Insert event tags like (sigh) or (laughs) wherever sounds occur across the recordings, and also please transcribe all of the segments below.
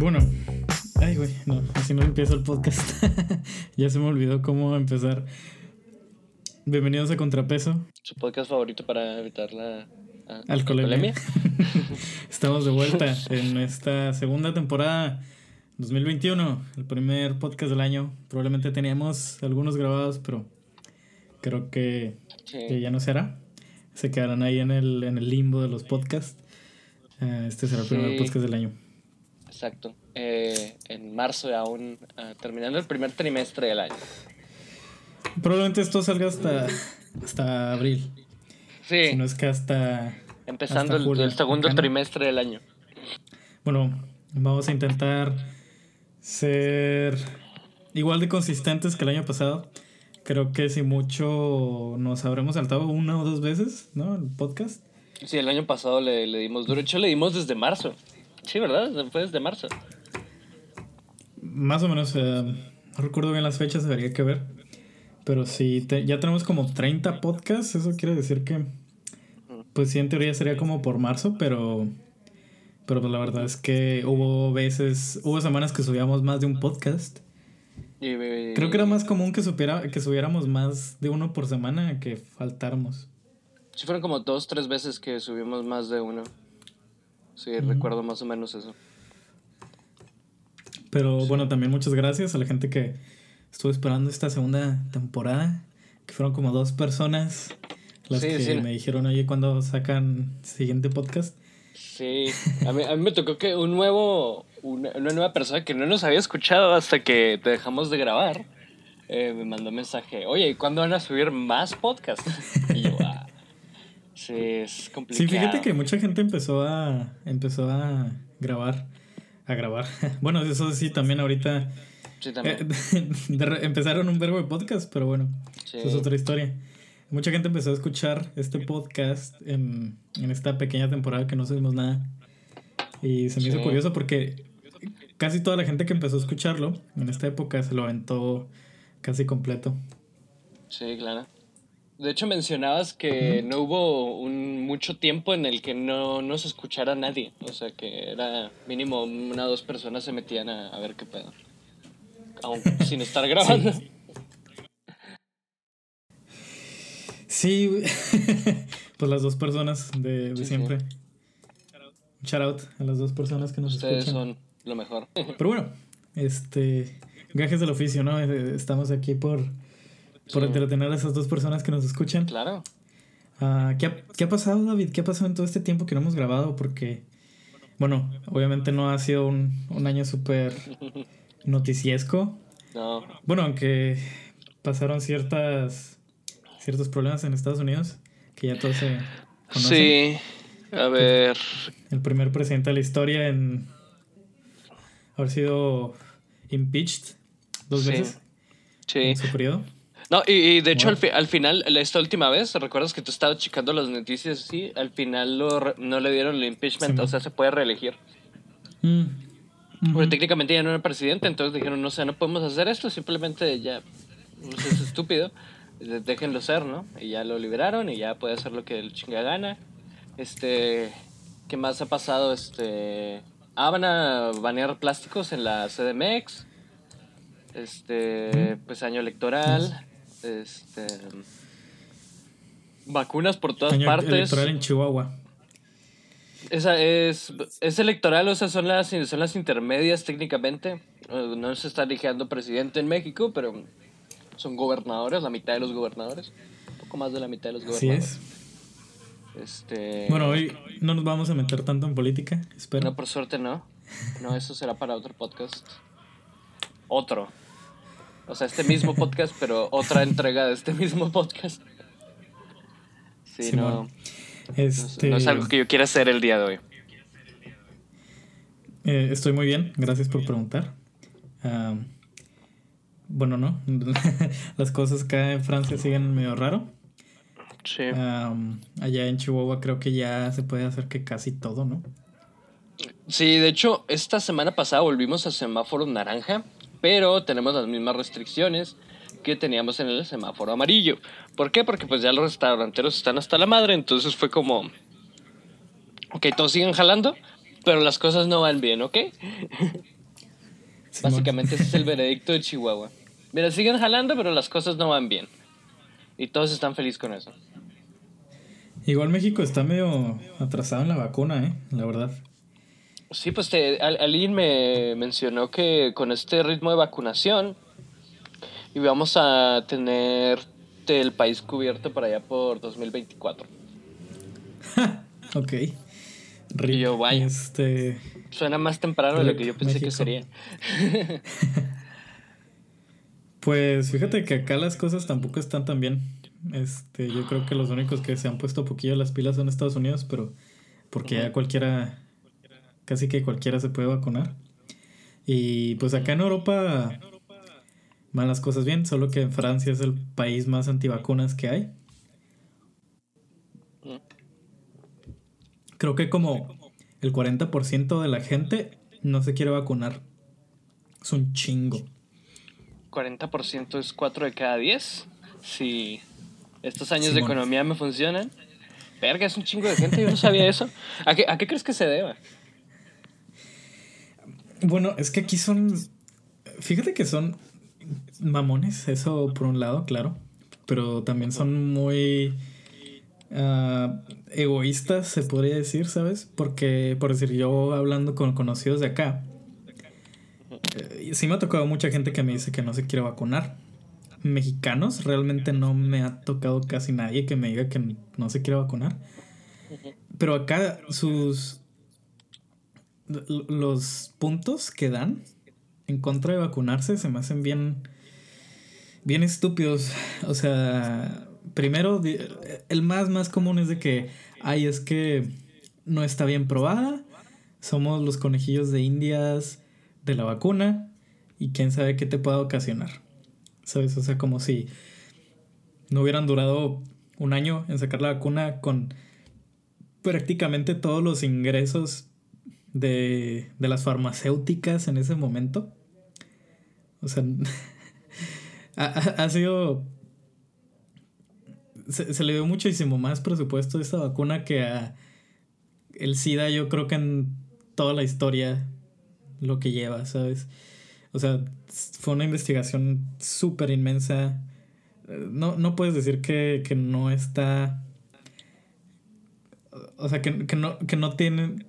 Bueno, ay, güey, no, así no empieza el podcast. (laughs) ya se me olvidó cómo empezar. Bienvenidos a Contrapeso. Su podcast favorito para evitar la ah, alcoholemia. (laughs) Estamos de vuelta en esta segunda temporada 2021, el primer podcast del año. Probablemente teníamos algunos grabados, pero creo que, ya no será. Se quedarán ahí en el, en el limbo de los podcasts. Eh, este será el primer podcast del año. Exacto. Eh, en marzo, aún uh, terminando el primer trimestre del año. Probablemente esto salga hasta, hasta abril. Sí. Si no es que hasta. Empezando el, segundo trimestre del año. Bueno, vamos a intentar ser igual de consistentes que el año pasado. Creo que si mucho nos habremos saltado una o dos veces, ¿no? El podcast. Sí, el año pasado le, le dimos duro. De hecho, le dimos desde marzo. Sí, ¿verdad? Fue desde marzo. Más o menos, eh, no recuerdo bien las fechas, debería que ver. Pero sí, ya tenemos como 30 podcasts, eso quiere decir que, pues sí, en teoría sería como por marzo, pero, pero pues la verdad es que hubo veces, hubo semanas que subíamos más de un podcast. Creo que era más común que, supiera, que subiéramos más de uno por semana que faltáramos. Sí, fueron como dos, tres veces que subimos más de uno. Sí, recuerdo más o menos eso. Pero bueno, también muchas gracias a la gente que estuvo esperando esta segunda temporada, que fueron como dos personas las que me dijeron, oye, ¿cuándo sacan siguiente podcast? Sí, a mí, a mí me tocó que un nuevo, una, nueva persona que no nos había escuchado hasta que te dejamos de grabar, eh, me mandó un mensaje, oye, ¿cuándo van a subir más podcasts? (laughs) y es complicado. Sí, fíjate que mucha gente empezó a empezó a grabar, a grabar. (laughs) Bueno, eso sí también ahorita Sí, también. Eh, (laughs) empezaron un verbo de podcast, pero bueno, eso es otra historia. Mucha gente empezó a escuchar este podcast en, en esta pequeña temporada que no sabemos nada. Y se me hizo curioso porque casi toda la gente que empezó a escucharlo en esta época se lo aventó casi completo. Sí, claro. De hecho, mencionabas que no hubo un, mucho tiempo en el que no, no se escuchara nadie. O sea, que era mínimo una o dos personas se metían a, ver qué pedo. Aún (laughs) sin estar grabando. Sí, pues (laughs) las dos personas de, siempre. Un shout out a las dos personas que nos Ustedes son lo mejor. Pero bueno, este, gajes del oficio, ¿no? Estamos aquí por por entretener a esas dos personas que nos escuchan. Claro. Ah, ¿qué, ha, ¿qué, ha, pasado, David? ¿Qué ha pasado en todo este tiempo que no hemos grabado? Porque, bueno, obviamente no ha sido un, un año súper noticiesco. No. Bueno, aunque pasaron ciertas ciertos problemas en Estados Unidos, que ya todos se conocen. Sí, a ver. El primer presidente de la historia en haber sido impeached dos veces. Sí. En su periodo. No, y, de hecho al, al, final, esta última vez, ¿recuerdas que tú estabas checando las noticias así? Al final lo, no le dieron el impeachment, o sea, se puede reelegir. Mm. Porque técnicamente ya no era presidente, entonces dijeron, no sé, no podemos hacer esto, simplemente ya es estúpido, déjenlo ser, ¿no? Y ya lo liberaron y ya puede hacer lo que el chinga gana. Este, ¿qué más ha pasado? Este, ah, van a banear plásticos en la CDMX. Este, pues año electoral. Este. Vacunas por todas partes. Electoral en Chihuahua. Esa es, es electoral, o sea, son las, son las intermedias técnicamente. No se está eligiendo presidente en México, pero son gobernadores, la mitad de los gobernadores. Un poco más de la mitad de los gobernadores. Así es. Este... Bueno, hoy no nos vamos a meter tanto en política, espero. No, por suerte no. No, eso será para otro podcast. Otro. O sea, este mismo podcast, pero otra entrega de este mismo podcast. Sí, no, este... no, es algo que yo quiera hacer el día de hoy. Eh, estoy muy bien, gracias por preguntar. bueno, no. (laughs) Las cosas acá en Francia siguen medio raro. Sí. allá en Chihuahua creo que ya se puede hacer que casi todo, ¿no? Sí, de hecho, esta semana pasada volvimos a semáforo naranja pero tenemos las mismas restricciones que teníamos en el semáforo amarillo. ¿Por qué? Porque pues ya los restauranteros están hasta la madre, entonces fue como, ok, todos siguen jalando, Pero las cosas no van bien, ¿ok? (laughs) Básicamente ese es el veredicto de Chihuahua. Mira, siguen jalando, pero las cosas no van bien. Y todos están felices con eso. Igual México está medio atrasado en la vacuna, ¿eh? La verdad. Sí, pues te, alguien me mencionó que con este ritmo de vacunación íbamos a tener el país cubierto para allá por 2024. (laughs) ok. y yo, vaya. Este... Suena más temprano de lo que yo pensé que sería. (laughs) pues fíjate que acá las cosas tampoco están tan bien. Este, yo creo que los únicos que se han puesto poquillo las pilas son Estados Unidos, pero porque ya cualquiera, casi que cualquiera se puede vacunar. Y pues acá en Europa van las cosas bien, solo que Francia es el país más antivacunas que hay. Creo que como el 40% de la gente no se quiere vacunar. Es un chingo. 40% es 4 de cada 10. Si estos años de economía me funcionan. Verga, es un chingo de gente, yo no sabía eso. ¿A qué, ¿A qué crees que se deba? Bueno, es que aquí son. Fíjate que son mamones, eso por un lado, claro. Pero también son muy ah, egoístas, se podría decir, ¿sabes? Porque, por decir, yo hablando con conocidos de acá, eh, sí me ha tocado mucha gente que me dice que no se quiere vacunar. Mexicanos, realmente no me ha tocado casi nadie que me diga que no se quiere vacunar. Pero acá sus... Los puntos que dan en contra de vacunarse se me hacen bien, bien estúpidos. O sea, primero, el más, más común es de que, ay, es que no está bien probada, somos los conejillos de indias de la vacuna y quién sabe qué te pueda ocasionar. ¿Sabes? O sea, como si no hubieran durado un año en sacar la vacuna con prácticamente todos los ingresos de, de las farmacéuticas en ese momento. O sea, (laughs) ha, sido... Se, le dio muchísimo más presupuesto a esta vacuna que a el SIDA, yo creo que en toda la historia lo que lleva, ¿sabes? O sea, fue una investigación súper inmensa. No, no puedes decir que, no está. O sea, que, no, que no tiene.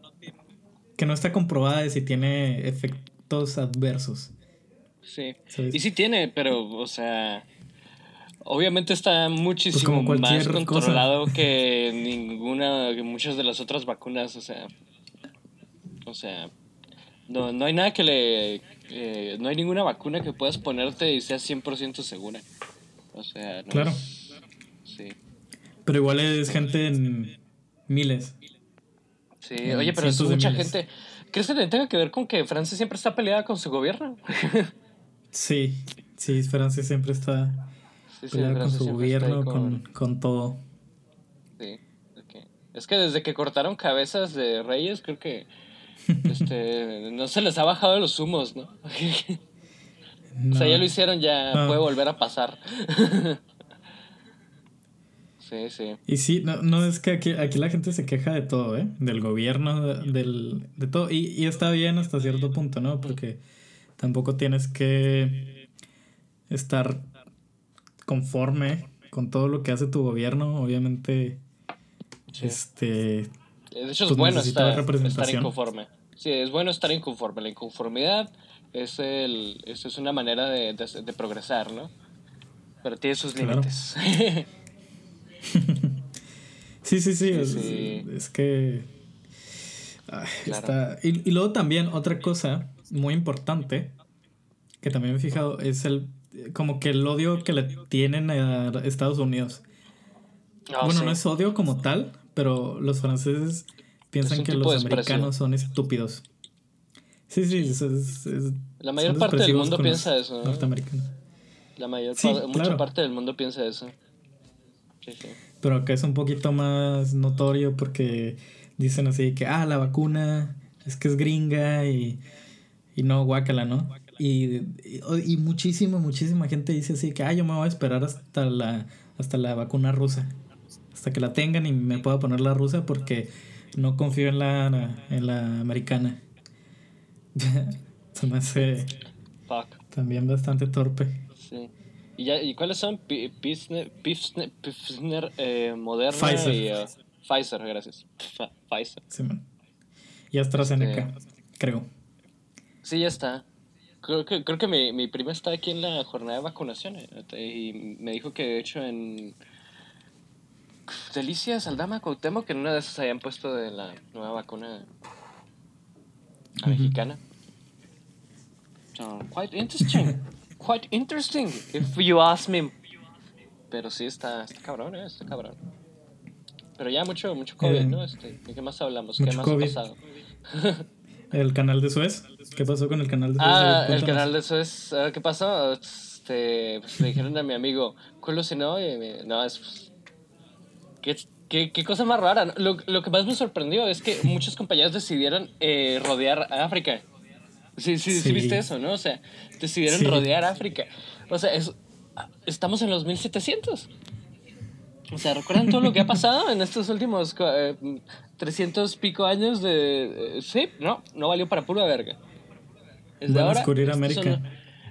Que no está comprobada de si tiene efectos adversos. Sí. Y sí tiene, pero, o sea, obviamente está muchísimo pues más controlado que ninguna, que muchas de las otras vacunas, o sea, o sea, no, no hay nada que le, eh, no hay ninguna vacuna que puedas ponerte y sea 100% segura. O sea, no Claro. sí. Pero igual es gente en miles. Sí, oye, pero es mucha gente. ¿Crees que tenga que ver con que Francia siempre está peleada con su gobierno? (laughs) Sí, sí, Francia siempre está con su gobierno, con... todo. Sí, es que desde que cortaron cabezas de reyes, creo que (laughs) este, no se les ha bajado los humos, ¿no? (laughs) O sea, ya lo hicieron, ya puede volver a pasar. Sí, sí. Y sí, no, no es que aquí, aquí, la gente se queja de todo, ¿eh? Del gobierno, del, de todo. Y, y está bien hasta cierto punto, ¿no? Porque Tampoco tienes que estar conforme con todo lo que hace tu gobierno, obviamente. Este. De hecho, es pues, bueno estar, estar, inconforme. Sí, es bueno estar inconforme. La inconformidad es, el, es, es una manera de, de, progresar, ¿no? Pero tiene sus límites. (laughs) (laughs) sí, sí, sí, es, que. está... y, y luego también otra cosa muy importante, que también me he fijado, es el como que el odio que le tienen a Estados Unidos. Ah, bueno, no es odio como tal, pero los franceses piensan que los americanos son estúpidos. Sí, sí, es, la mayor parte del mundo piensa eso. La mayor mucha parte del mundo piensa eso. Pero acá es un poquito más notorio porque dicen así que, ah, la vacuna es que es gringa y y no guácala, ¿no? Y, y, muchísima, muchísima gente dice así que, ah, yo me voy a esperar hasta la, hasta la vacuna rusa. Hasta que la tengan y me pueda poner la rusa porque no confío en la, en la americana. (laughs) Se me hace también bastante torpe. Sí. ¿Y, ya, ¿y cuáles son? Pfizer, eh, Moderna Pfizer. y uh, Pfizer, gracias. Pfizer. Sí, man. Y AstraZeneca, creo. Sí, ya está. Creo que, creo que mi, mi prima está aquí en la jornada de vacunación eh, y me dijo que de hecho en Delicias, Aldama, Cuauhtémoc, que en una de esas habían puesto de la nueva vacuna mexicana. So, quite interesting. (laughs) quite interesting, if you ask me. Pero sí, está, está cabrón, ¿eh? Está cabrón. Pero ya mucho, mucho COVID, Eh, ¿no? Este, ¿De qué más hablamos? ¿Qué más COVID. ha pasado? (laughs) El canal de Suez. ¿Qué pasó con el canal de Suez? Ah, ver, el canal de ah, ¿Qué pasó? Este, pues, le dijeron a mi amigo, culo si no, y me- no, es. pues, ¿qué, qué, qué cosa más rara. Lo, lo que más me sorprendió es que muchos compañeros decidieron eh, rodear a África. Sí, sí, sí, Sí. viste eso, ¿no? O sea, decidieron Sí. rodear África. O sea, es- estamos en los 1700. O sea, ¿recuerdan todo lo que ha pasado en estos últimos eh, 300 pico años de... eh, sí, no, no valió para pura verga. Desde Van a ahora, descubrir estos América. son-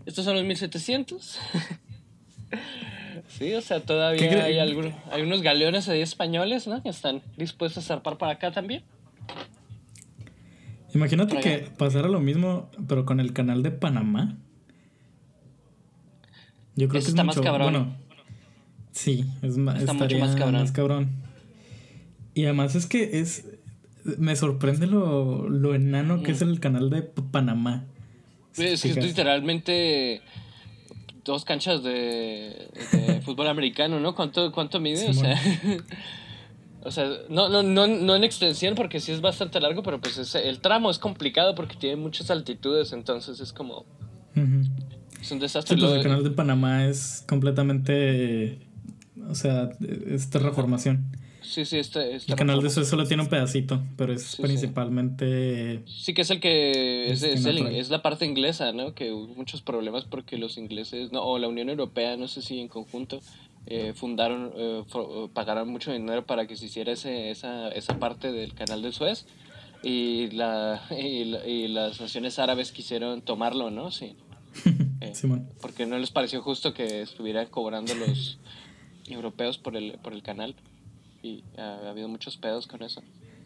estos son los 1700. (laughs) sí, o sea, ¿Qué todavía hay algunos galeones ahí españoles, ¿no? Que están dispuestos a zarpar para acá también. Imagínate que pasara lo mismo, pero con el canal de Panamá. Yo creo que es está más cabrón. Bueno, sí, es Está mucho más cabrón. más cabrón. Y además es que es. Me sorprende lo, lo enano que es el canal de Panamá. Es que es Fijas. literalmente dos canchas de, de fútbol americano, ¿no? ¿Cuánto, cuánto mide? O sea, (laughs) o sea no, no, no, no en extensión porque sí es bastante largo, pero pues es- el tramo es complicado porque tiene muchas altitudes, entonces es como... Es un desastre. Sí, pues el canal de Panamá es completamente. O sea, es terraformación. Sí, sí, este, este El canal de. Suez solo tiene un pedacito, pero es Sí, principalmente. Sí, que es el que es, es, el- es la parte inglesa, ¿no? Que hubo muchos problemas porque los ingleses, no, o la Unión Europea, no sé si en conjunto, eh, fundaron, eh, fo- pagaron mucho dinero para que se hiciera ese, esa, esa parte del canal de Suez y, la, (laughs) y, la- y las naciones árabes quisieron tomarlo, ¿no? Sí. (laughs) Eh, Simón. porque no les pareció justo que estuvieran cobrando los europeos por el, por el canal. Y ha, ha habido muchos pedos con eso.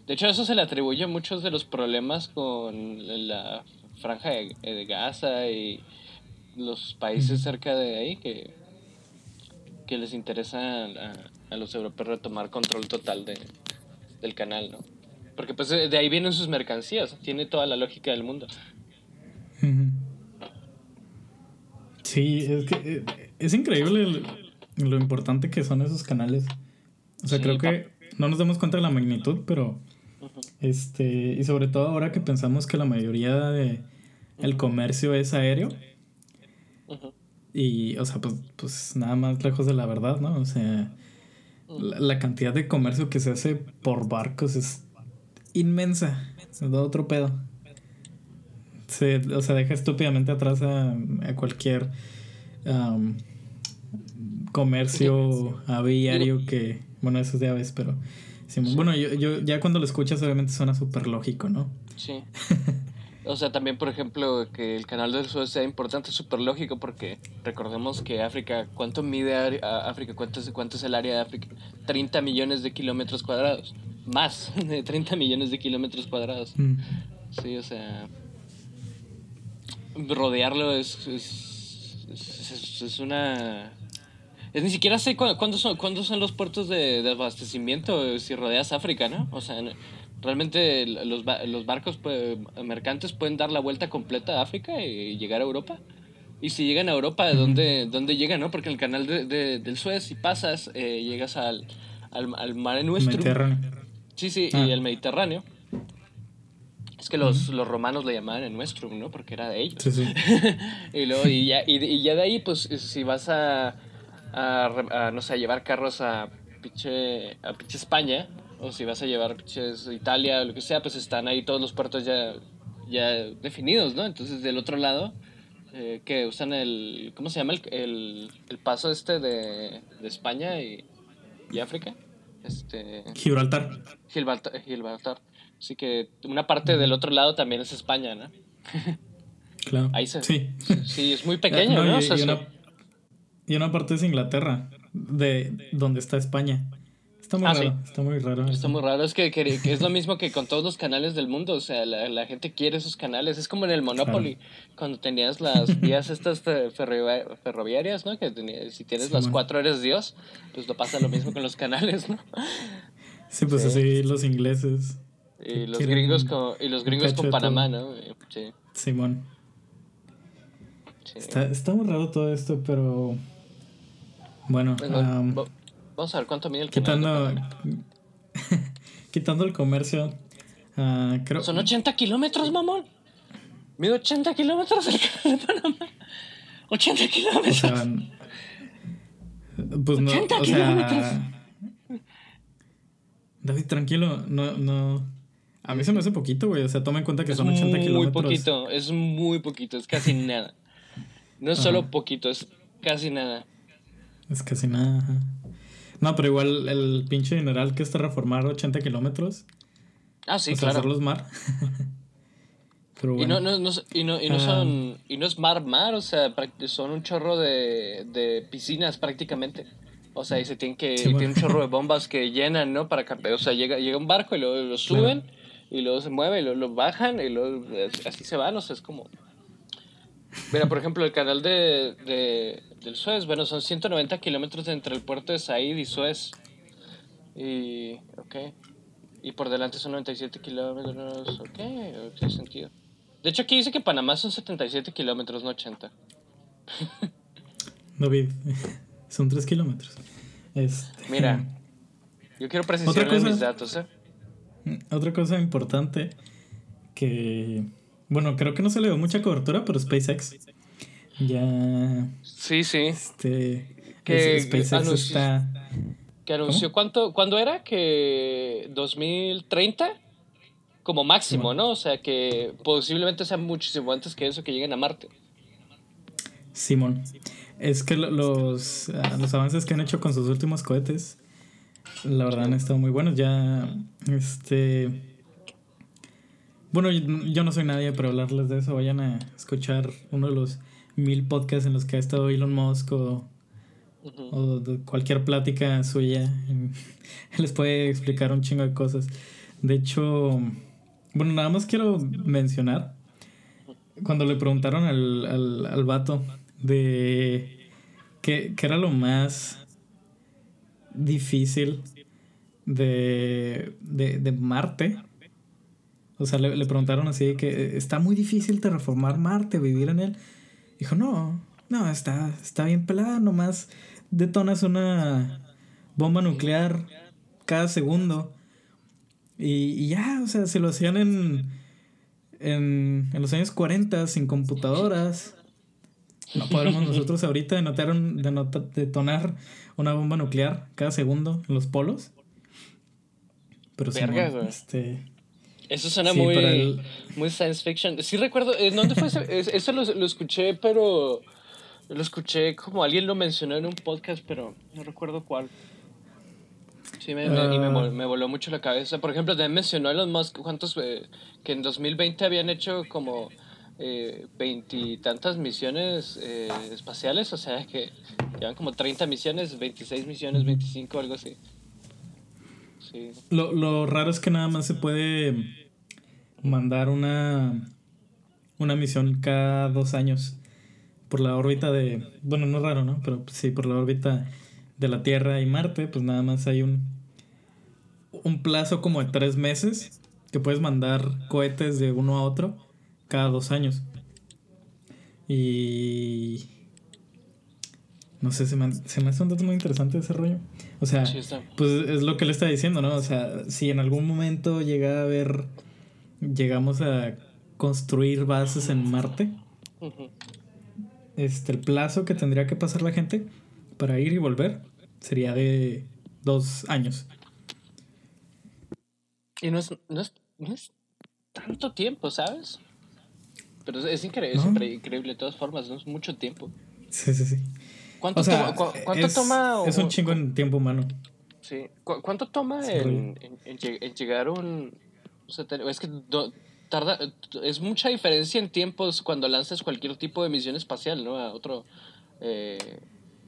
De hecho, eso se le atribuye a muchos de los problemas con la franja de, de Gaza y los países cerca de ahí que, que les interesa a, a los europeos retomar control total de, del canal, ¿no? Porque pues de de ahí vienen sus mercancías, tiene toda la lógica del mundo. Sí, es que eh, es increíble el- lo importante que son esos canales. O sea, Sí, creo que no nos damos cuenta de la magnitud, pero este, y sobre todo ahora que pensamos que la mayoría de el comercio es aéreo. Y, o sea, pues, pues nada más lejos de la verdad, ¿no? O sea, la, la cantidad de comercio que se hace por barcos es inmensa, es de otro pedo. Se, o sea, deja estúpidamente atrás a, a cualquier comercio aviario que, bueno, eso es de aves, pero sí, bueno, yo, yo ya cuando lo escuchas obviamente suena súper lógico, ¿no? Sí. (laughs) O sea, también, por ejemplo, que el canal del Suez sea importante es súper lógico porque recordemos que África, ¿cuánto mide África? ¿Cuánto es, ¿Cuánto es el área de África? 30 millones de kilómetros cuadrados. Más (laughs) de 30 millones de kilómetros cuadrados. Mm. Sí, o sea... Rodearlo es... es, es- es- es una... Es ni siquiera sé cu- cuándo son, cuándo son los puertos de, de abastecimiento si rodeas África, ¿no? O sea, no- realmente los, los barcos pues, mercantes pueden dar la vuelta completa a África y llegar a Europa. Y si llegan a Europa, ¿de dónde, dónde llegan, no? Porque el canal de, de- del Suez, si pasas, eh, llegas al, al, al mar nuestro. Mediterráneo. Sí, sí, Ah. y el Mediterráneo. Es que los, los romanos le llamaban el nuestro, ¿no? Porque era de ellos. Sí, sí. (laughs) y luego, y ya, y, ya de ahí, pues, si vas a, a, re- a, no sé, a llevar carros a pinche, a España, o si vas a llevar Italia, o lo que sea, pues están ahí todos los puertos ya, ya definidos, ¿no? Entonces, del otro lado, eh, que usan el, ¿cómo se llama? El, el, el paso este de, de España y, y África. Este, Gibraltar. Gibraltar, Gibraltar. Así que una parte del otro lado también es España, ¿no? (laughs) Claro. Ahí se, Sí. sí, es muy pequeño, (laughs) No, ¿no? y, O sea, y sí. una, y una parte es Inglaterra, de donde está España. Está muy Ah, raro, sí. está muy raro. Está muy raro, es que, que- que es lo mismo que con todos los canales del mundo, o sea, la, la gente quiere esos canales, es como en el Monopoly, cuando tenías las (laughs) vías estas fe- ferrovi- ferroviarias, ¿no? Que tenías- si tienes Sí, las cuatro eres Dios, pues lo pasa lo mismo con los canales, ¿no? Sí, pues Sí. así los ingleses, Y los gringos con, y los gringos con Panamá. ¿no? Sí, Simón. Está, está muy raro todo esto, pero bueno, Bueno, am, va- vamos a ver cuánto mide el quitando, (laughs) quitando el comercio, ah, creo... Son 80 kilómetros, mamón. Mide 80 kilómetros el canal de Panamá. 80 O kilómetros. sea, pues no, 80 o kilómetros. sea... David, tranquilo, no, no... A mí se me hace poquito, güey, o sea, toma en cuenta que es son 80 muy kilómetros. poquito, es muy poquito, es casi nada. No es Ajá. solo poquito, es casi nada. Es casi nada. ajá. No, pero igual el pinche general que está reformar 80 kilómetros. Ah, sí, o sea, claro. hacerlos mar. (laughs) pero Y bueno. no, no, no, y no, y no Ah. son, y no es mar, mar, o sea, son un chorro de, de piscinas prácticamente. O sea, y se tienen que, Sí, y bueno. tiene un chorro de (laughs) bombas que llenan, ¿no? Para campe- o sea, llega, llega un barco y luego lo suben, y luego se mueve, y luego lo bajan, y luego eh, así se van, o sea, es como... Mira, por ejemplo, el canal de, de, del Suez, bueno, son 190 kilómetros entre el puerto de Said y Suez. Y, ok. Y por delante son 97 kilómetros, ok, tiene sentido. De hecho, aquí dice que Panamá son 77 kilómetros, no 80. David, (laughs) son 3 kilómetros. Este, Mira, (laughs) yo quiero precisar mis datos, ¿eh? Otra cosa importante que. Bueno, creo que no se le dio mucha cobertura, pero SpaceX. Ya. Sí, sí. Este. Que SpaceX anunció- está. Que anunció cuánto, ¿cuándo era? Que 2030 como máximo. ¿no? O sea, que posiblemente sea muchísimo antes que eso que lleguen a Marte. Simón. Es que lo- los, ah, los avances que han hecho con sus últimos cohetes, la verdad han estado muy buenos. Ya, este... Bueno, yo no soy nadie para hablarles de eso. Vayan a escuchar uno de los mil podcasts en los que ha estado Elon Musk o de cualquier plática suya. (laughs) Les puede explicar un chingo de cosas. De hecho, bueno, nada más quiero mencionar cuando le preguntaron al, al, al vato de qué, qué era lo más difícil de, de, de Marte. O sea, le, le preguntaron así que está muy difícil terraformar Marte, vivir en él. Dijo, no, no, está, está bien pelada, nomás detonas una bomba nuclear cada segundo. Y, y ya, o sea, se lo hacían en, en, en los años 40 sin computadoras. No podemos (laughs) nosotros ahorita denotar un- detonar una bomba nuclear cada segundo en los polos. Pero sí, Verga, güey. este, Eso suena Sí, muy, el- muy science fiction. Sí recuerdo, ¿en dónde fue ese? Es- Eso lo, lo escuché, pero lo escuché como alguien lo mencionó en un podcast, pero no recuerdo cuál. Sí, me, me- y me, Ah. me voló mucho la cabeza. Por ejemplo, también mencionó Elon Musk cuántos, eh, que en 2020 habían hecho como eh, veintitantas misiones eh, espaciales, o sea que llevan como 30 misiones, 26 misiones, 25, algo así. Lo, lo raro es que nada más se puede mandar una, una misión cada dos años por la órbita de... Bueno, no es raro, ¿no? Pero sí, por la órbita de la Tierra y Marte, pues nada más hay un, un plazo como de tres meses que puedes mandar cohetes de uno a otro cada dos años. Y... No sé, se me, se me hace un dato muy interesante ese rollo. O sea, Sí, pues es lo que le está diciendo, ¿no? O sea, si en algún momento llega a haber, llegamos a construir bases en Marte, este, el plazo que tendría que pasar la gente para ir y volver sería de dos años. Y no es, no es, no es tanto tiempo, ¿sabes? Pero es, es increíble, es No. increíble de todas formas, no es mucho tiempo. Sí, sí, sí. ¿Cuánto, O sea, cuánto es, toma es un chingo en tiempo humano. Sí. ¿Cuánto toma en, llegar un Es que tarda, es mucha diferencia en tiempos cuando lanzas cualquier tipo de misión espacial, ¿no? A otro... Eh,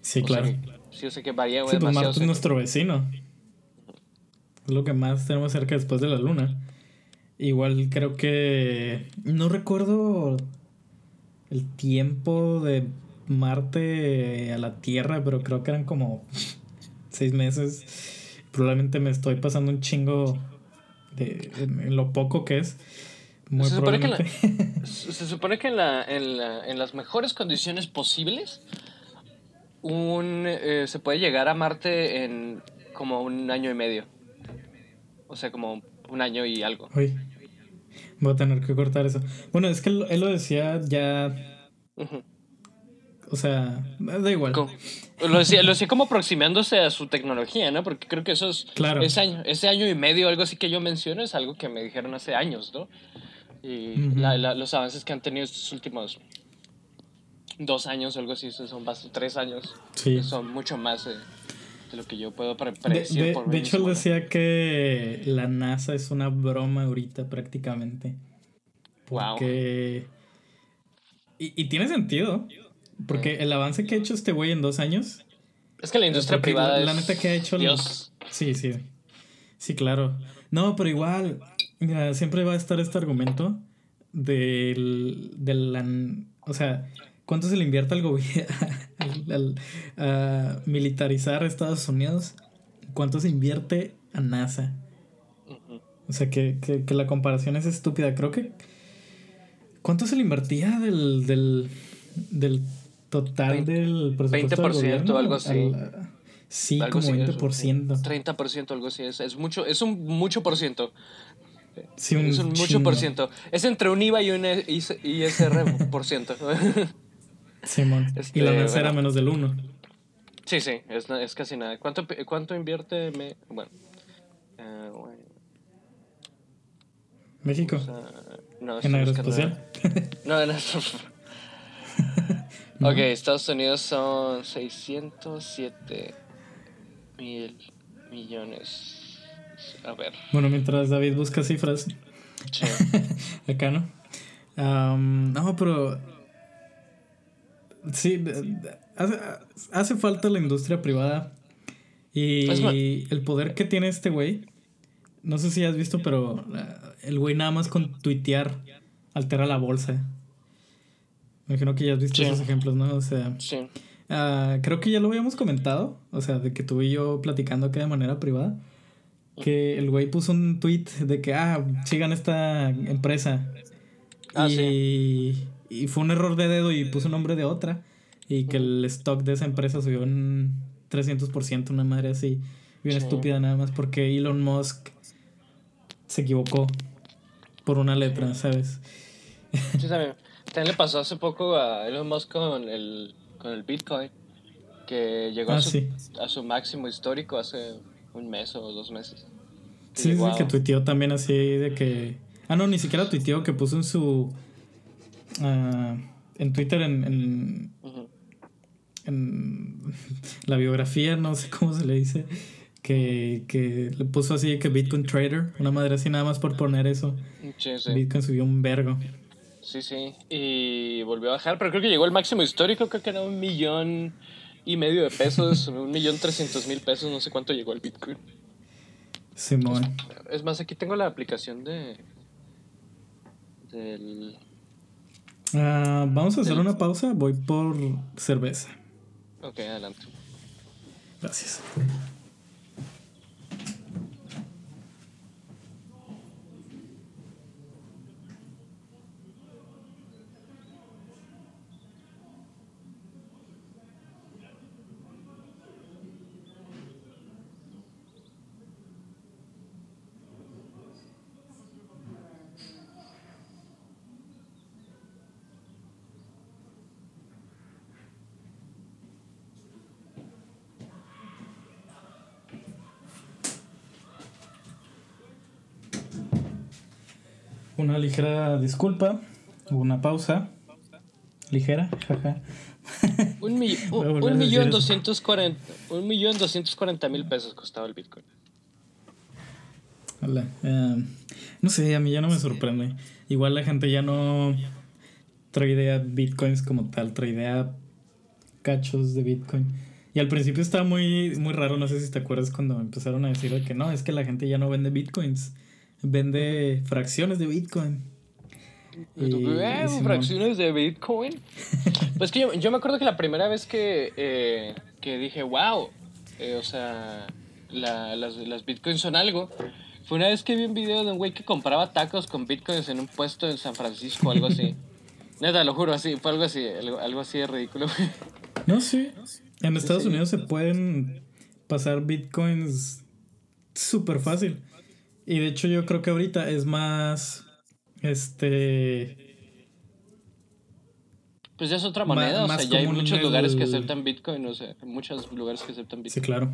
sí, claro. sí, o sea que varía sí, pues Marte es nuestro vecino. Es lo que más tenemos cerca después de la Luna. Igual creo que... No recuerdo el tiempo de Marte a la Tierra, pero creo que eran como seis meses. Probablemente me estoy pasando un chingo de, en, lo poco que es. Muy se, supone que (laughs) se supone que en, la, en, la, en las mejores condiciones posibles un, eh, se puede llegar a Marte en como un año y medio. O sea, como un año y algo. voy a tener que cortar eso. Bueno, es que él, lo decía ya... O sea, da igual. Lo decía, lo decía como aproximándose a su tecnología, ¿no? Porque creo que eso es. Claro. Ese año, ese año y medio, algo así que yo menciono, es algo que me dijeron hace años, ¿no? Y los avances que han tenido estos últimos dos años o algo así, son más tres años. Sí. Son mucho más de, lo que yo puedo predecir. De, de, de hecho, él decía que la NASA es una broma ahorita prácticamente. Porque. Y, y tiene sentido. Porque el avance que ha hecho este güey en dos años. Es que la industria privada la, neta que ha hecho. Dios. Sí, sí. Sí, claro. No, pero igual. Mira, siempre va a estar este argumento del. del o sea, ¿cuánto se le invierte al gobierno (laughs) a militarizar a Estados Unidos? ¿Cuánto se invierte a NASA? O sea, que, que, que, la comparación es estúpida. Creo que. ¿Cuánto se le invertía del, del, del total del presupuesto 20% o algo así. sí, como 20%. 30%, algo así. Es, es, mucho, es un mucho por ciento. Sí, un es un mucho por ciento. Es entre un IVA y un ISR por ciento. (laughs) Simón. y la NASA era menos del 1. Sí, sí, es, es, casi nada. ¿Cuánto, cuánto invierte? Me, bueno, uh, bueno. México. no, en aeroespacial. No, en Ok, Estados Unidos son 607 mil millones. A ver. Bueno, mientras David busca cifras. (laughs) Acá, ¿no? no, pero. Sí, hace, hace, falta la industria privada. Y el poder que tiene este güey. No sé si has visto, pero el güey nada más con tuitear altera la bolsa. Me imagino que ya has visto esos ejemplos, ¿no? O sea, sí. Uh, creo que ya lo habíamos comentado, o sea, de que tú y yo platicando que de manera privada, que el güey puso un tweet de que, ah, sigan esta empresa. Ah, y, sí. y fue un error de dedo y puso un nombre de otra. Y que el stock de esa empresa subió en 300%, una madre así, bien estúpida nada más, porque Elon Musk se equivocó por una letra, ¿sabes? Sí, también. También le pasó hace poco a Elon Musk con el, con el Bitcoin, que llegó a, ah, su, a, su, máximo histórico hace un mes o dos meses. Sí, sí, que tuiteó también así de que... Ah, no, ni siquiera tuiteó, que puso en su... Uh, en Twitter, en... En, en (laughs) la biografía, no sé cómo se le dice, que, que le puso así que Bitcoin Trader, una madre así nada más por poner eso. Sí, sí. Bitcoin subió un vergo. Sí, sí. Y volvió a bajar, pero creo que llegó al máximo histórico, creo que era un millón y medio de pesos, (laughs) un millón trescientos mil pesos, no sé cuánto llegó el Bitcoin. Simón. Es más, aquí tengo la aplicación de. Del. Uh, vamos a hacer una pausa, voy por cerveza. Ok, adelante. Gracias. Una ligera disculpa, una pausa ligera, jaja. un, (laughs) millón doscientos cuarenta, un millón doscientos cuarenta mil pesos costaba el Bitcoin. Hola. Em, no sé, a mí ya no me sorprende. Igual la gente ya no trae idea bitcoins como tal, trae idea cachos de bitcoin. Y al principio estaba muy, muy raro, no sé si te acuerdas cuando empezaron a decir que no, es que la gente ya no vende bitcoins, vende fracciones de bitcoin. fracciones de bitcoin. (laughs) pues que yo, me acuerdo que la primera vez que, eh, que dije, wow, eh, o sea, las, las bitcoins son algo fue una vez que vi un video de un güey que compraba tacos con bitcoins en un puesto en San Francisco, algo así. (laughs) Neta, lo juro, así, fue algo así, algo, así de ridículo. No, sí. En Estados Unidos se pueden pasar bitcoins súper fácil. Y de hecho yo creo que ahorita es más, este... Pues ya es otra moneda, o sea, ya hay muchos lugares que aceptan bitcoin, o sea, muchos lugares que aceptan bitcoin. Sí, claro.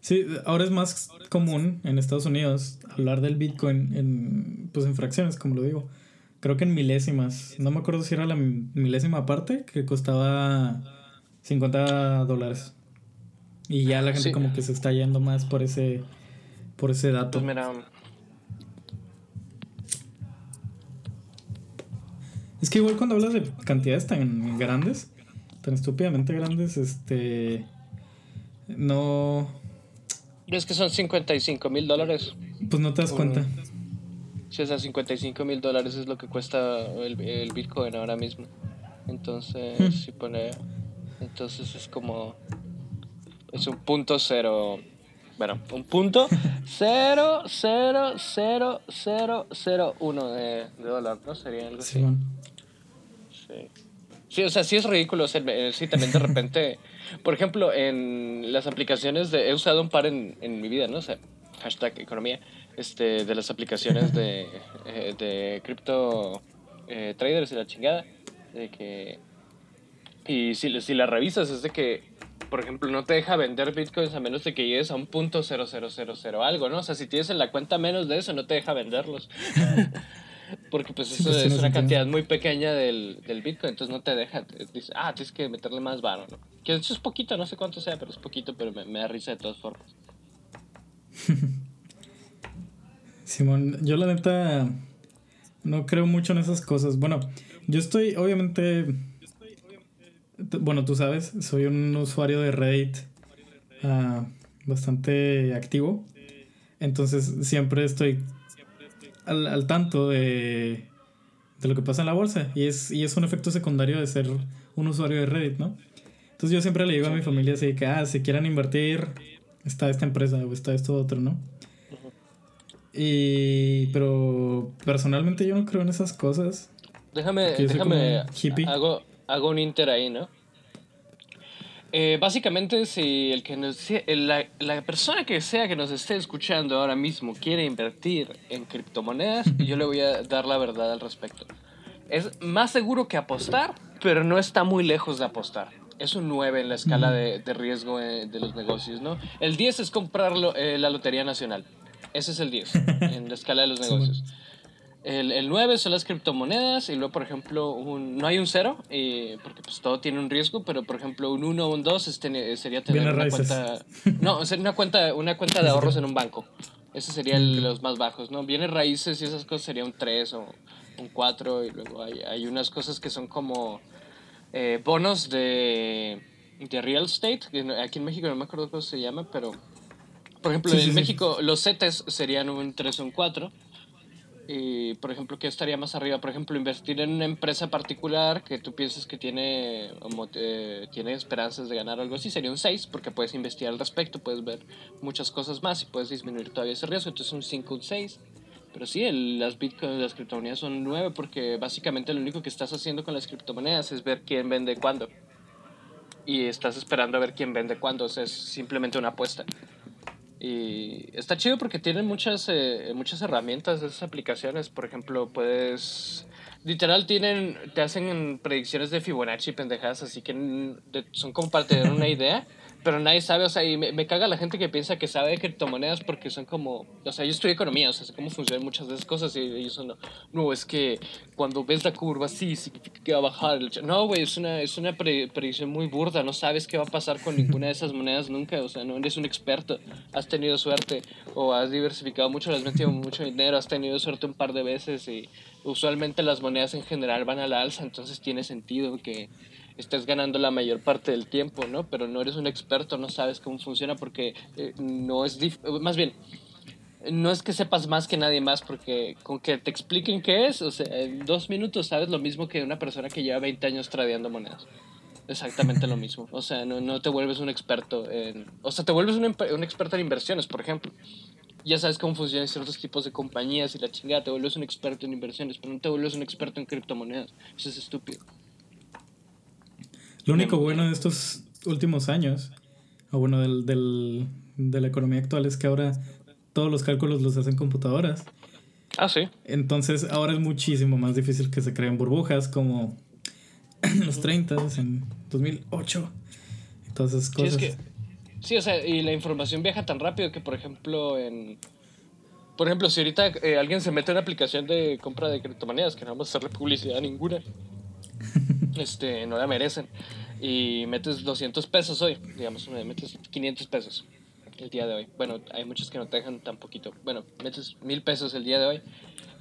Sí, ahora es más común en Estados Unidos hablar del Bitcoin en, pues en fracciones, como lo digo. Creo que en milésimas. No me acuerdo si era la milésima parte que costaba 50 dólares. Y ya la gente como que se está yendo más por ese por ese dato. Pues mira, es que igual cuando hablas de cantidades tan grandes, tan estúpidamente grandes, este no es que son 55 mil dólares. Pues no te das cuenta. Sí, o sea, 55 mil dólares es lo que cuesta el, Bitcoin ahora mismo. Entonces, hmm. si pone. Entonces es como. Es un punto cero. Bueno, un punto (laughs) cero, cero, cero, cero, cero, uno de, de dólar, ¿no? Sería algo así. Sí. Sí, o sea, sí es ridículo. O sea, sí, también de repente. (laughs) Por ejemplo, en las aplicaciones de... He usado un par en, en mi vida, ¿no? O sea, hashtag economía, este, de las aplicaciones de, eh, de cripto eh, traders y la chingada. De que... Y si, si la revisas es de que, por ejemplo, no te deja vender bitcoins a menos de que llegues a un punto cero, algo, ¿no? O sea, si tienes en la cuenta menos de eso, no te deja venderlos. (laughs) Porque pues eso pues, es una cantidad muy pequeña del, del Bitcoin, entonces no te deja, dice, ah, tienes que meterle más varo, ¿no? Que eso es poquito, no sé cuánto sea, pero es poquito, pero me, da risa de todas formas. (laughs) Simón, yo la neta no creo mucho en esas cosas. Bueno, yo estoy, obviamente, bueno, tú sabes, soy un usuario de Reddit uh, bastante activo. Entonces siempre estoy al, al tanto de, de, lo que pasa en la bolsa. Y es, y es un efecto secundario de ser un usuario de Reddit, ¿no? Entonces yo siempre le digo a mi familia así que, ah, si quieren invertir, está esta empresa o está esto otro, ¿no? Y, pero personalmente yo no creo en esas cosas. Déjame, déjame, hago, hago un inter ahí, ¿no? Eh, básicamente, si el que la, la, persona que sea que nos esté escuchando ahora mismo quiere invertir en criptomonedas, (laughs) yo le voy a dar la verdad al respecto. Es más seguro que apostar, pero no está muy lejos de apostar. Es un 9 en la escala de, de riesgo eh, de los negocios, ¿no? El 10 es comprar eh, la Lotería Nacional. Ese es el 10 (laughs) en la escala de los negocios. El, el 9 son las criptomonedas y luego, por ejemplo, un, no hay un 0, eh, porque pues todo tiene un riesgo, pero por ejemplo un 1 o un 2 sería tener una cuenta... (laughs) No, sería una cuenta, una cuenta de ahorros en un banco. Esos serían los más bajos, ¿no? Viene raíces y esas cosas sería un 3 o un 4 y luego hay, hay unas cosas que son como eh, bonos de, de real estate, aquí en México no me acuerdo cómo se llama, pero por ejemplo en México los CETES serían un 3 o un 4 y, por ejemplo, ¿qué estaría más arriba? Por ejemplo, invertir en una empresa particular que tú pienses que tiene, eh, tiene esperanzas de ganar algo así, sería un 6, porque puedes investigar al respecto, puedes ver muchas cosas más y puedes disminuir todavía ese riesgo. Entonces, un 5, un 6. Pero sí, el, las bitcoins, las criptomonedas son 9, porque básicamente lo único que estás haciendo con las criptomonedas es ver quién vende cuándo. Y estás esperando a ver quién vende cuándo. O sea, es simplemente una apuesta. Y está chido porque tienen muchas, eh, muchas herramientas de esas aplicaciones. Por ejemplo, puedes... Literal tienen, te hacen predicciones de Fibonacci pendejadas, así que son como para tener una (laughs) idea pero nadie sabe, o sea, y me, me, caga la gente que piensa que sabe de criptomonedas porque son como, o sea, yo estudio economía, o sea, sé cómo funcionan muchas de esas cosas y ellos son, no, es que cuando ves la curva así significa que va a bajar. No, güey, es una, es una predicción muy burda, no sabes qué va a pasar con ninguna de esas monedas nunca, o sea, no eres un experto, has tenido suerte o has diversificado mucho, has metido mucho dinero, has tenido suerte un par de veces y usualmente las monedas en general van a la alza, entonces tiene sentido que estés ganando la mayor parte del tiempo, ¿no? Pero no eres un experto, no sabes cómo funciona porque eh, no es... Más bien, no es que sepas más que nadie más, porque con que te expliquen qué es, o sea, en dos minutos sabes lo mismo que una persona que lleva 20 años tradeando monedas. Exactamente lo mismo. O sea, no, no, te vuelves un experto en... O sea, te vuelves un, un experto en inversiones, por ejemplo ya sabes cómo funcionan ciertos tipos de compañías y la chingada, te vuelves un experto en inversiones, pero no te vuelves un experto en criptomonedas. Eso es estúpido. Lo único bueno de estos últimos años, o bueno, del, del, de la economía actual, es que ahora todos los cálculos los hacen computadoras. Ah, sí. Entonces ahora es muchísimo más difícil que se creen burbujas como (clears throat) en los 30, en 2008. Entonces, cosas. Sí, es que, sí, o sea, y la información viaja tan rápido que, por ejemplo, en. Por ejemplo, si ahorita eh, alguien se mete en una aplicación de compra de criptomonedas, que no vamos a hacerle publicidad a ninguna, (laughs) este, no la merecen. Y metes 200 pesos hoy, digamos, metes 500 pesos el día de hoy. Bueno, hay muchos que no te dejan tan poquito. Bueno, metes 1000 pesos el día de hoy.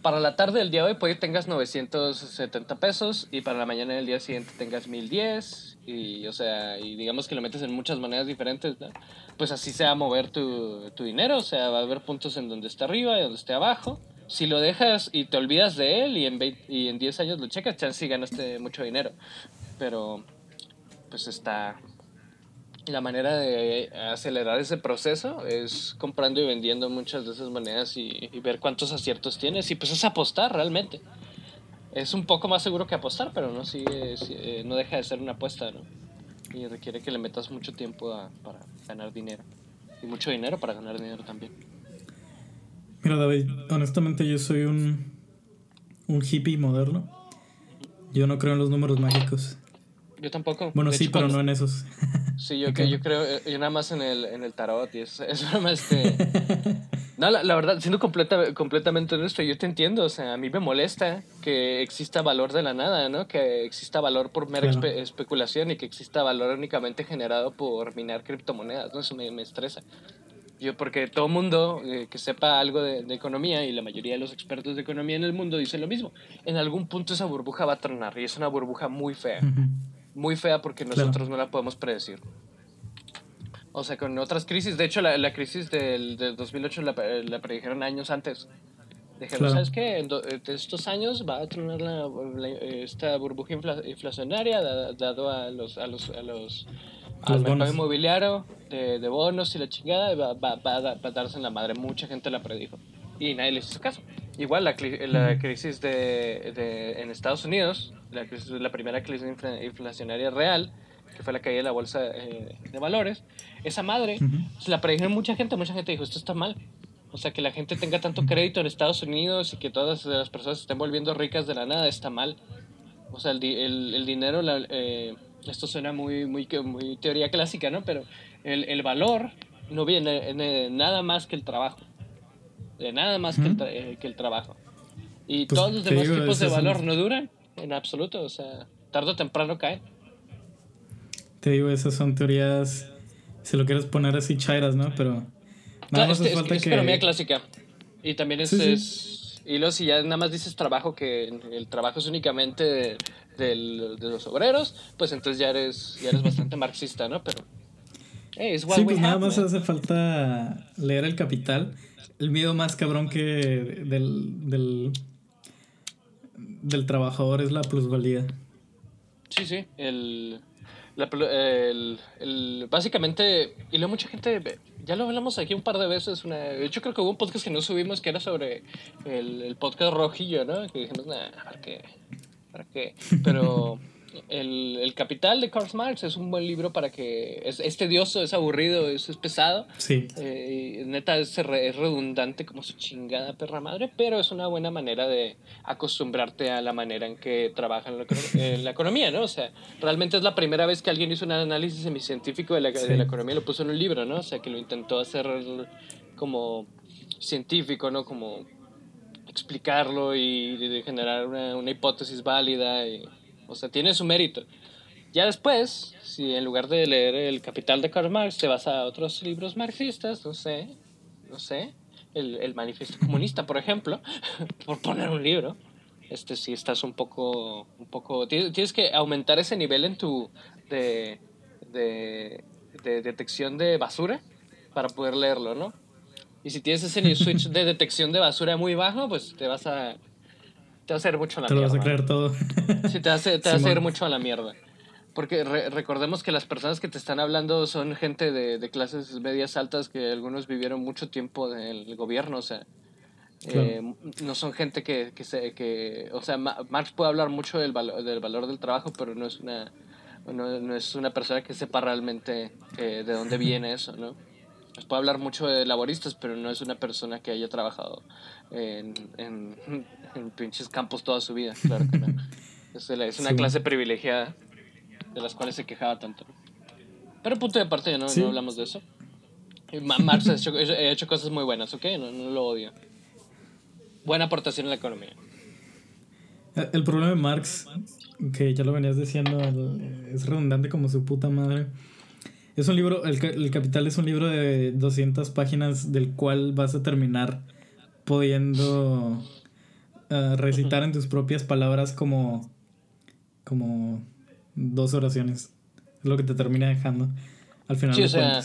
Para la tarde del día de hoy puede que tengas 970 pesos y para la mañana del día siguiente tengas 1010 y o sea, y digamos que lo metes en muchas maneras diferentes, pues así se va a mover tu, tu dinero, o sea, va a haber puntos en donde está arriba y donde esté abajo si lo dejas y te olvidas de él y en, y en 10 años lo checas, chance y ganaste mucho dinero. Pero, pues está. La manera de acelerar ese proceso es comprando y vendiendo muchas de esas monedas y, ver cuántos aciertos tienes. Y pues es apostar realmente. Es un poco más seguro que apostar, pero no, sigue, eh, no deja de ser una apuesta. Y requiere que le metas mucho tiempo para ganar dinero. Y mucho dinero para ganar dinero también. Mira, David, honestamente yo soy un, un hippie moderno. Yo no creo en los números mágicos. Yo tampoco. Bueno, sí, pero no en esos. Sí, yo, (laughs) que, yo creo, eh, yo nada más en el, en el tarot y eso, (laughs) eso nada más este... no, la, la, verdad, siendo completa, completamente honesto, yo te entiendo, o sea, a mí me molesta que exista valor de la nada, ¿no? Que exista valor por mera especulación y que exista valor únicamente generado por minar criptomonedas, ¿no? Eso me, me estresa. Yo, porque todo mundo eh, que sepa algo de, economía y la mayoría de los expertos de economía en el mundo dicen lo mismo. En algún punto esa burbuja va a tronar y es una burbuja muy fea. Muy fea porque nosotros no la podemos predecir. O sea, con otras crisis, de hecho la, la crisis del, del 2008 la, la, predijeron años antes. Dijeron, ¿sabes qué? En estos años va a tronar la, esta burbuja inflacionaria dado a los, a los, a los al mercado inmobiliario de, de, bonos y la chingada va, va, va, a darse en la madre. Mucha gente la predijo y nadie le hizo caso. Igual la, la crisis de, de, en Estados Unidos, la, crisis, la primera crisis inflacionaria real, que fue la caída de la bolsa eh, de valores, esa madre se la predijeron mucha gente, mucha gente dijo, esto está mal. O sea, que la gente tenga tanto crédito en Estados Unidos y que todas las personas se estén volviendo ricas de la nada está mal. O sea, el, el, el dinero, la, eh, esto suena muy, muy, muy teoría clásica, ¿no? Pero el, el valor no viene de nada más que el trabajo. De nada más que, el eh, que, el trabajo. Y pues todos los demás tipos de valor no duran en absoluto. O sea, tarde o temprano caen. Te digo, esas son teorías, si lo quieres poner así, chairas, ¿no? Pero nada más es, falta es, que... economía clásica. Y también es, es... Y luego si ya nada más dices trabajo, que el trabajo es únicamente de los obreros, pues entonces ya eres, ya eres bastante (laughs) marxista, ¿no? Pero... sí, pues nada más hace falta leer El Capital. El miedo más cabrón que del, del, del trabajador es la plusvalía. Sí, sí, el, el, el, básicamente, y luego mucha gente, ya lo hablamos aquí un par de veces, una, de hecho creo que hubo un podcast que no subimos que era sobre el, podcast rojillo, ¿no? Que dijimos, nada, ¿para qué? ¿Para qué? Pero el, el, Capital de Karl Marx es un buen libro para que. Es, es tedioso, es aburrido, es, es pesado. Sí. Eh, neta, es, es, redundante como su chingada perra madre, pero es una buena manera de acostumbrarte a la manera en que trabaja en la, (laughs) la economía, ¿no? O sea, realmente es la primera vez que alguien hizo un análisis semicientífico de la, sí. de la economía y lo puso en un libro, ¿no? O sea, que lo intentó hacer como científico, ¿no? Como explicarlo y de generar una, una hipótesis válida. Y, o sea, tiene su mérito. Ya después, si en lugar de leer El Capital de Karl Marx te vas a otros libros marxistas, no sé, no sé, el, el Manifiesto Comunista, por ejemplo, (laughs) por poner un libro, este si estás un poco, un poco, tienes que aumentar ese nivel en tu, de, de, de detección de basura para poder leerlo, ¿no? Y si tienes ese switch de detección de basura muy bajo, pues te vas a. Te va a hacer mucho a la te mierda. Te vas a creer todo. Sí, te va a hacer, te va a hacer mucho a la mierda. Porque re recordemos que las personas que te están hablando son gente de, de, clases medias altas que algunos vivieron mucho tiempo del gobierno, o sea. Claro. Eh, no son gente que, que, se, que. O sea, Marx puede hablar mucho del, valo del valor del trabajo, pero no es una. No, no es una persona que sepa realmente eh, de dónde viene eso, ¿no? Pues puede hablar mucho de laboristas, pero no es una persona que haya trabajado en, en, (laughs) en pinches campos toda su vida, claro que no. (laughs) Es, es una sí. clase privilegiada de las cuales se quejaba tanto. Pero punto de partida, no, sí. no hablamos de eso. Marx ha hecho, ha hecho, cosas muy buenas, ¿ok? No, no, lo odio. Buena aportación en la economía. El problema de Marx, que ya lo venías diciendo, es redundante como su puta madre. Es un libro, el, el, Capital es un libro de 200 páginas del cual vas a terminar pudiendo uh, recitar en tus propias palabras como, como dos oraciones. Es lo que te termina dejando al final sí, de o sea,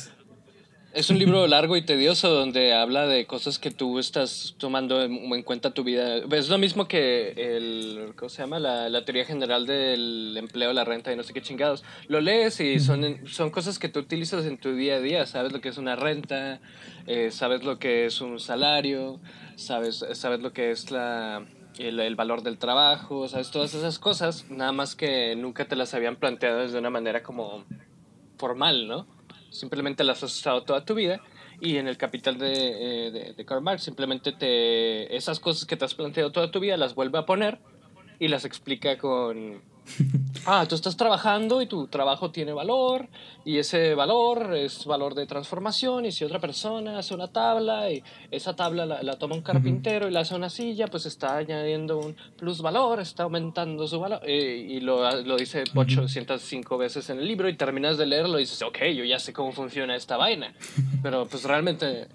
Es un libro largo y tedioso donde habla de cosas que tú estás tomando en, en, cuenta tu vida. Es lo mismo que el, ¿cómo se llama? La, la, teoría general del empleo, la renta y no sé qué chingados. Lo lees y son, son cosas que tú utilizas en tu día a día. Sabes lo que es una renta, eh, sabes lo que es un salario, sabes, sabes lo que es la, el, el, valor del trabajo, sabes todas esas cosas, nada más que nunca te las habían planteado de una manera como formal, ¿no? Simplemente las has usado toda tu vida y en el capital de, eh, de, de, Karl Marx simplemente te esas cosas que te has planteado toda tu vida las vuelve a poner y las explica con (laughs) ah tú estás trabajando y tu trabajo tiene valor y ese valor es valor de transformación y si otra persona hace una tabla y esa tabla la, la toma un carpintero uh -huh. y la hace una silla pues está añadiendo un plus valor está aumentando su valor eh, y lo, lo dice uh -huh. 805 veces en el libro y terminas de leerlo y dices ok yo ya sé cómo funciona esta vaina (laughs) pero pues realmente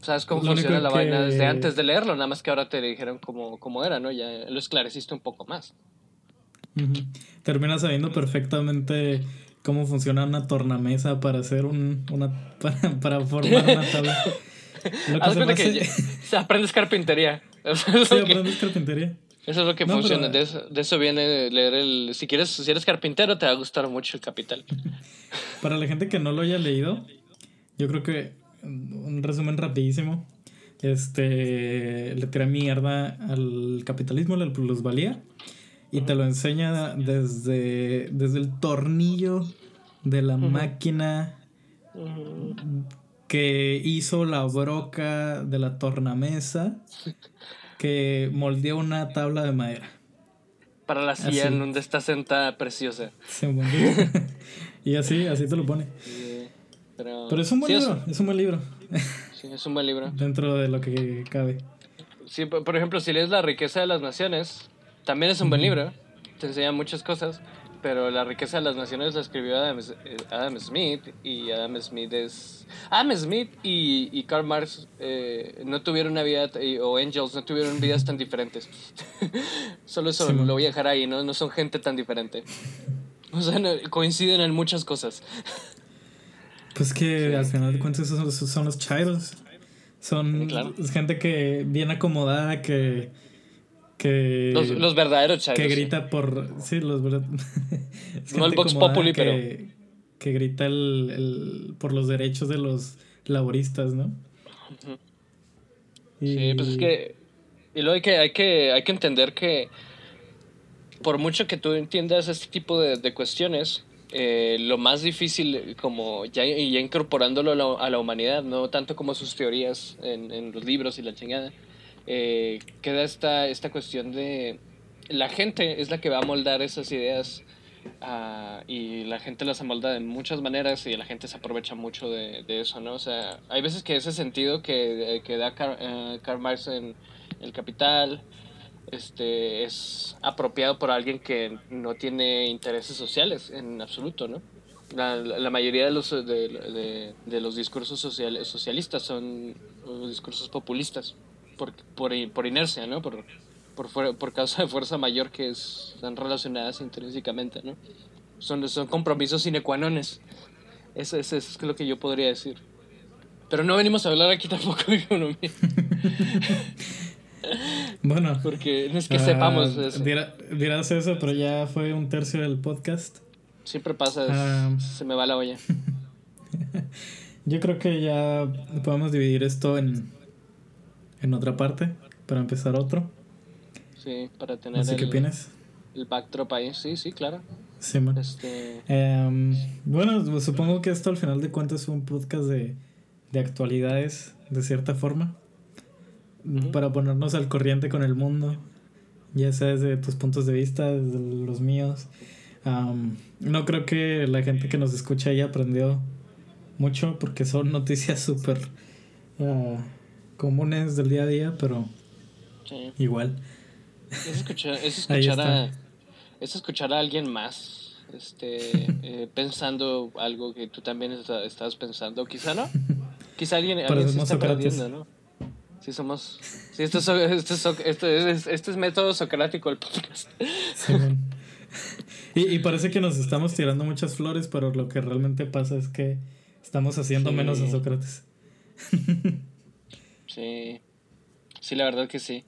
sabes cómo lo funciona la que... vaina desde antes de leerlo nada más que ahora te dijeron cómo, cómo era no ya lo esclareciste un poco más Uh -huh. Terminas sabiendo perfectamente cómo funciona una tornamesa para hacer un, una (laughs) para, para formar una tabla. Lo que, se, que ya, aprendes carpintería. (laughs) Eso sí, aprendes que, carpintería. Eso es lo que no, funciona. Pero, de, eso, de, eso, viene leer el. Si quieres, si eres carpintero, te va a gustar mucho el capital. Para la gente que no lo haya leído, yo creo que un resumen rapidísimo. Este le tira mierda al capitalismo, la plusvalía y te lo enseña desde, desde el tornillo de la uh -huh. máquina uh -huh. que hizo la broca de la tornamesa que moldeó una tabla de madera. Para la silla así. en donde está sentada preciosa. Sí, bueno. (laughs) y así, así te lo pone. Sí, pero, pero, es un buen sí, libro, es... es un buen libro. Sí, es un buen libro. Dentro de lo que cabe. Sí, por ejemplo, si lees La riqueza de las naciones, también es un buen libro, te enseña muchas cosas, pero La riqueza de las naciones la escribió Adam, Adam Smith y Adam Smith es... Adam Smith y, y Karl Marx eh, no tuvieron una vida, o Angels no tuvieron vidas tan diferentes. (laughs) Solo eso sí, lo voy a dejar ahí, ¿no? No son gente tan diferente. O sea, no, coinciden en muchas cosas. (laughs) Pues que sí. al final de cuentas esos son, son los chairos. Son claro. gente que bien acomodada, que que los, los verdaderos chairos, que grita por sí los verdad (laughs) no el Vox Populi que, pero que grita el, el, por los derechos de los laboristas no uh -huh. y... sí pues es que y luego hay que hay que hay que entender que por mucho que tú entiendas este tipo de, cuestiones, eh, lo más difícil, como ya, ya incorporándolo a la, humanidad, no tanto como sus teorías en, en los libros y la chingada, eh, queda esta, esta cuestión de la gente es la que va a moldar esas ideas ah, y la gente las amolda de muchas maneras y la gente se aprovecha mucho de, eso, ¿no? O sea, hay veces que ese sentido que, que da Karl, Karl Marx en El Capital, este, es apropiado por alguien que no tiene intereses sociales en absoluto, ¿no? La, la mayoría de los, de, de, los discursos sociales, socialistas son discursos populistas, por, por, por inercia, ¿no? Por, por, por causa de fuerza mayor que están relacionadas intrínsecamente, ¿no? Son, son compromisos sine qua nones. Eso, eso, eso, es lo que yo podría decir. Pero no venimos a hablar aquí tampoco de economía. (laughs) Bueno. Porque no es que sepamos ah, eso. dirás eso, pero ya fue un tercio del podcast. Siempre pasa, ah, se me va la olla. (laughs) Yo creo que ya podemos dividir esto en, en otra parte para empezar otro. Sí, para tener el, qué opinas. el backdrop ahí. Sí, sí, claro. Sí, este... Em, bueno, supongo que esto al final de cuentas es un podcast de, de actualidades, de cierta forma para ponernos al corriente con el mundo, ya sea desde tus puntos de vista, desde los míos. no creo que la gente que nos escucha haya aprendido mucho porque son noticias (laughs) súper ah, comunes del día a día, pero igual. Es escuchar, es (laughs) escuchar, a, es escuchar a alguien más este, eh, (laughs) pensando algo que tú también estás pensando, quizá no. (laughs) Quizá alguien, alguien se está perdiendo, ¿no? Sí, somos. Sí, esto es, esto es, esto es, método socrático el podcast. y, y, parece que nos estamos tirando muchas flores, pero lo que realmente pasa es que estamos haciendo menos a Sócrates. Sí. Sí, la verdad que sí.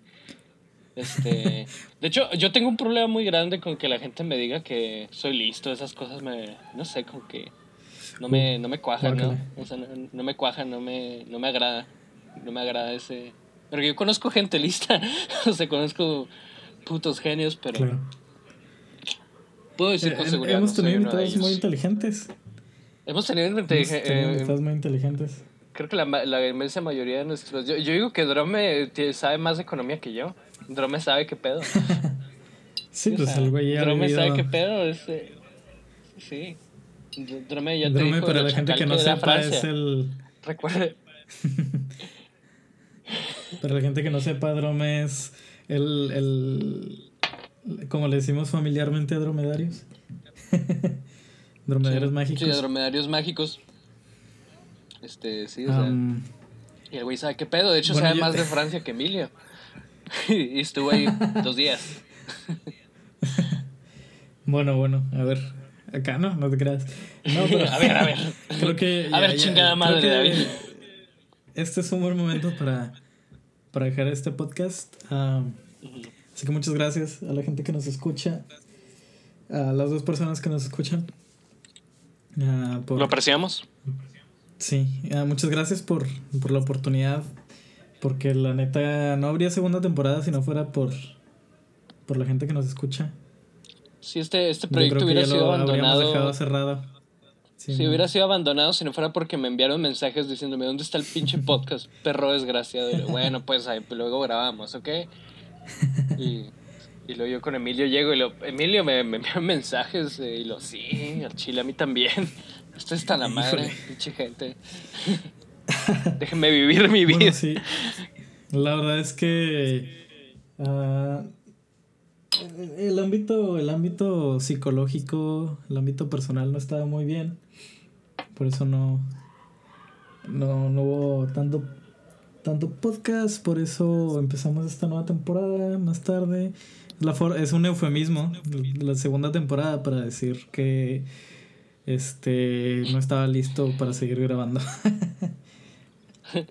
Este, (laughs) de hecho, yo tengo un problema muy grande con que la gente me diga que soy listo, esas cosas me, no sé, con que no me, no me cuajan, ¿no? O sea, no, no, me cuajan, no me, no me agrada no me agrada ese. Pero yo conozco gente (laughs) lista, o sea, conozco putos genios, pero. Puedo decir con eh, seguridad. Hemos tenido invitados muy inteligentes. Hemos tenido eh, invitados muy inteligentes. Creo que la, la, inmensa mayoría de nuestros. Yo, yo digo que Drome sabe más de economía que yo. Drome sabe qué pedo. (laughs) sí, pues el güey ya. Drome sabe qué pedo. Este, sí. Drome ya Drome, te dijo para la gente que no sepa, es el. Recuerde. (laughs) Para la gente que no sepa, Drome es el, el como le decimos familiarmente a dromedarios. (laughs) dromedarios mágicos. Sí, dromedarios mágicos. Este, sí, o sea. y el güey sabe qué pedo. De hecho, sabe más de Francia que Emilio. (laughs) y estuvo ahí dos días. (laughs) bueno, bueno, a ver. Acá no, no te creas. No, (laughs) pero, a ver, a ver. Creo que. A ver, chingada madre, David. Este es un buen momento para para dejar este podcast. así que muchas gracias a la gente que nos escucha, a las dos personas que nos escuchan. Lo apreciamos. Sí, muchas gracias por, por la oportunidad, porque la neta no habría segunda temporada si no fuera por, por la gente que nos escucha. Si este, este proyecto hubiera sido abandonado. dejado cerrado. si hubiera sido abandonado si no fuera porque me enviaron mensajes diciéndome dónde está el pinche podcast, perro desgraciado. bueno, pues ahí luego grabamos, ¿ok? Y, (laughs) y luego yo con Emilio llego y lo, Emilio me, me envió (laughs) mensajes y lo, sí, al chile a mí también. (laughs) Esto está la madre, pinche gente. (laughs) Déjenme vivir mi vida. sí. La verdad es que uh, el ámbito, el ámbito psicológico, el ámbito personal no estaba muy bien. Por eso no, no, no hubo tanto, tanto podcast. Por eso empezamos esta nueva temporada más tarde. La es un eufemismo, la segunda temporada, para decir que este no estaba listo para seguir grabando. (laughs)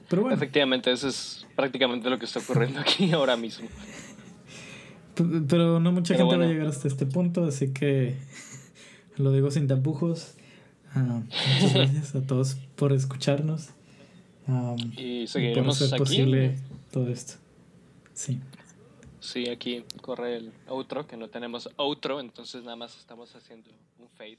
Pero bueno. Efectivamente, eso es prácticamente lo que está ocurriendo aquí (laughs) ahora mismo. Pero no mucha gente va a llegar hasta este punto, así que (laughs) lo digo sin tapujos. Ah, muchas gracias a todos por escucharnos. y seguiremos por hacer posible todo esto. Sí. Sí, aquí corre el outro, que no tenemos outro, entonces nada más estamos haciendo un fade.